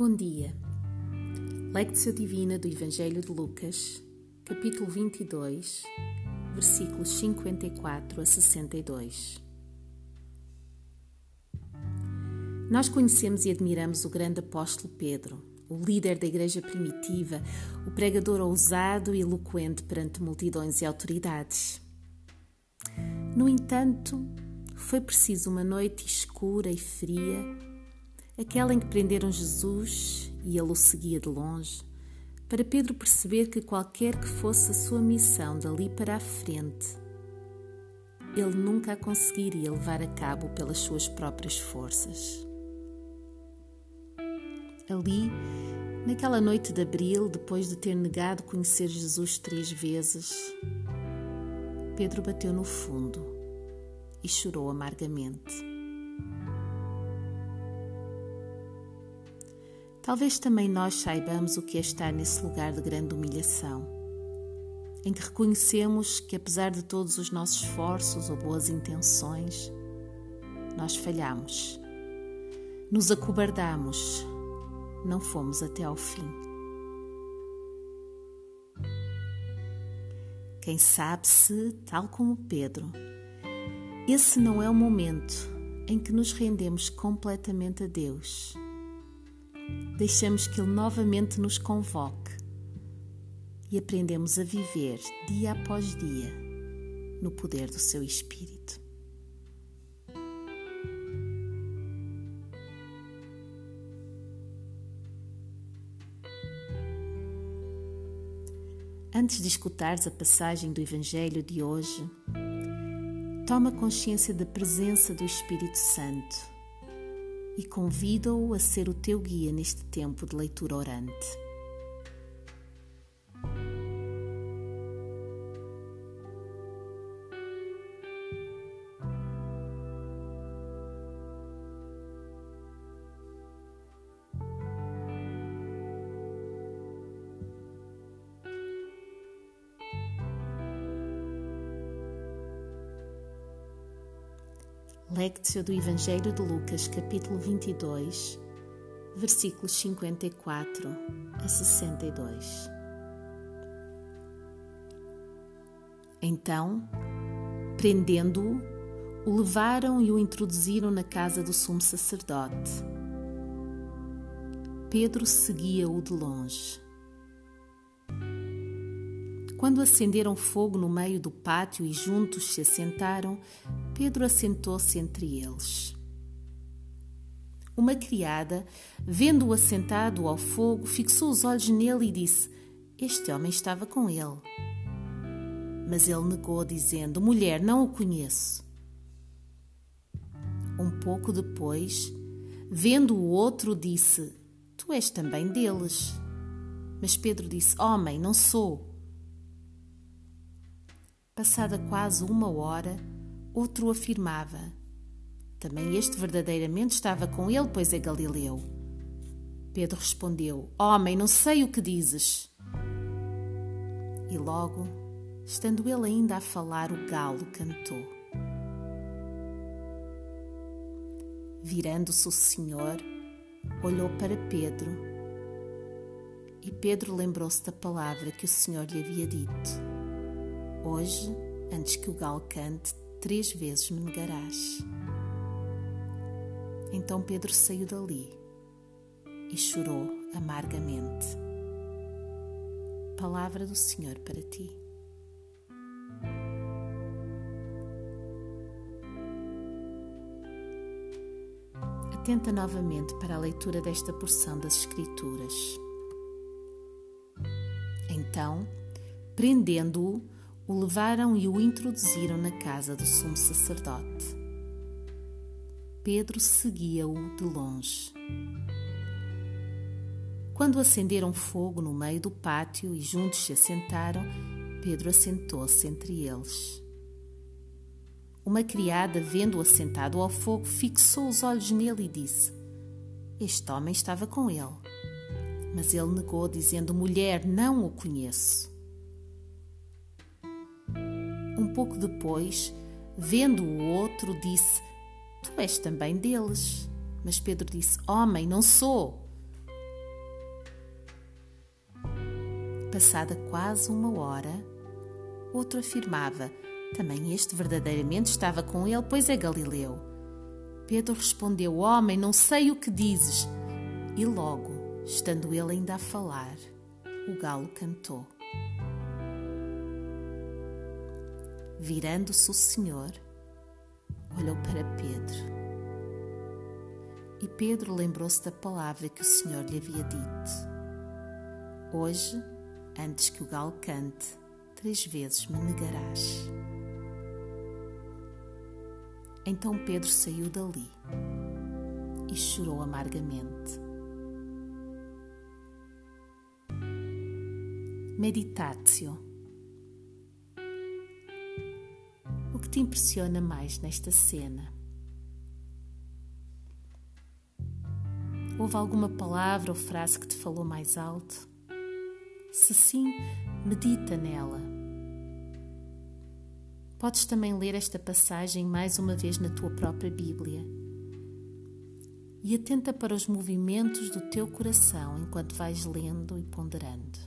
Bom dia. Lectio Divina do Evangelho de Lucas, capítulo 22, versículos 54 a 62. Nós conhecemos e admiramos o grande apóstolo Pedro, o líder da igreja primitiva, o pregador ousado e eloquente perante multidões e autoridades. No entanto, foi preciso uma noite escura e fria aquela em que prenderam Jesus e ele o seguia de longe, para Pedro perceber que qualquer que fosse a sua missão dali para a frente, ele nunca a conseguiria levar a cabo pelas suas próprias forças. Ali, naquela noite de abril, depois de ter negado conhecer Jesus três vezes, Pedro bateu no fundo e chorou amargamente. Talvez também nós saibamos o que é estar nesse lugar de grande humilhação, em que reconhecemos que, apesar de todos os nossos esforços ou boas intenções, nós falhamos, nos acobardamos, não fomos até ao fim. Quem sabe se, tal como Pedro, esse não é o momento em que nos rendemos completamente a Deus deixamos que Ele novamente nos convoque e aprendemos a viver dia após dia no poder do Seu Espírito. Antes de escutares a passagem do Evangelho de hoje, toma consciência da presença do Espírito Santo e convida-o a ser o teu guia neste tempo de leitura orante. Lectio do Evangelho de Lucas, capítulo 22, versículos 54 a 62. Então, prendendo-o, o levaram e o introduziram na casa do sumo sacerdote. Pedro seguia-o de longe. Quando acenderam fogo no meio do pátio e juntos se assentaram, Pedro assentou-se entre eles. Uma criada, vendo-o assentado ao fogo, fixou os olhos nele e disse: Este homem estava com ele. Mas ele negou, dizendo: Mulher, não o conheço. Um pouco depois, vendo o outro, disse: Tu és também deles. Mas Pedro disse: Homem, não sou. Passada quase uma hora, outro afirmava: Também este verdadeiramente estava com ele, pois é Galileu. Pedro respondeu: Homem, não sei o que dizes. E logo, estando ele ainda a falar, o galo cantou. Virando-se o Senhor, olhou para Pedro e Pedro lembrou-se da palavra que o Senhor lhe havia dito Hoje, antes que o galo cante, três vezes me negarás. Então Pedro saiu dali e chorou amargamente. Palavra do Senhor para ti. Atenta novamente para a leitura desta porção das Escrituras. Então, prendendo-o, o levaram e o introduziram na casa do sumo sacerdote. Pedro seguia-o de longe. Quando acenderam fogo no meio do pátio e juntos se assentaram, Pedro assentou-se entre eles. Uma criada, vendo-o assentado ao fogo, fixou os olhos nele e disse: Este homem estava com ele. Mas ele negou, dizendo: Mulher, não o conheço. Um pouco depois, vendo o outro, disse: Tu és também deles. Mas Pedro disse: Homem, não sou. Passada quase uma hora, outro afirmava: Também este verdadeiramente estava com ele, pois é Galileu. Pedro respondeu: Homem, não sei o que dizes. E logo, estando ele ainda a falar, o galo cantou. Virando-se o Senhor, olhou para Pedro. E Pedro lembrou-se da palavra que o Senhor lhe havia dito: Hoje, antes que o galo cante, três vezes me negarás. Então Pedro saiu dali e chorou amargamente. Meditatio. Que te impressiona mais nesta cena? Houve alguma palavra ou frase que te falou mais alto? Se sim, medita nela. Podes também ler esta passagem mais uma vez na tua própria Bíblia. E atenta para os movimentos do teu coração enquanto vais lendo e ponderando.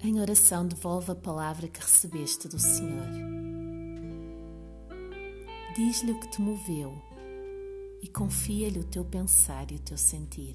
Em oração, devolve a palavra que recebeste do Senhor. Diz-lhe o que te moveu e confia-lhe o teu pensar e o teu sentir.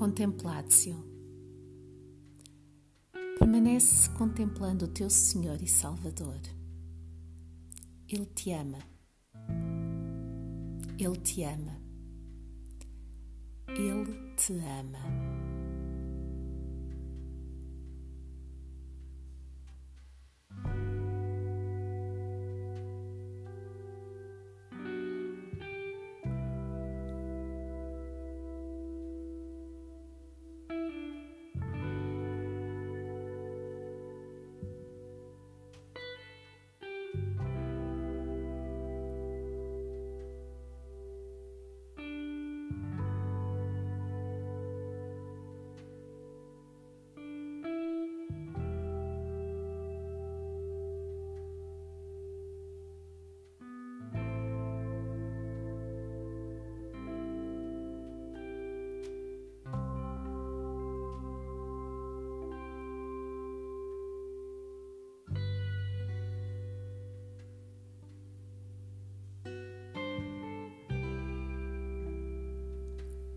Contemplatio. Permanece contemplando o teu Senhor e Salvador. Ele te ama. Ele te ama. Ele te ama.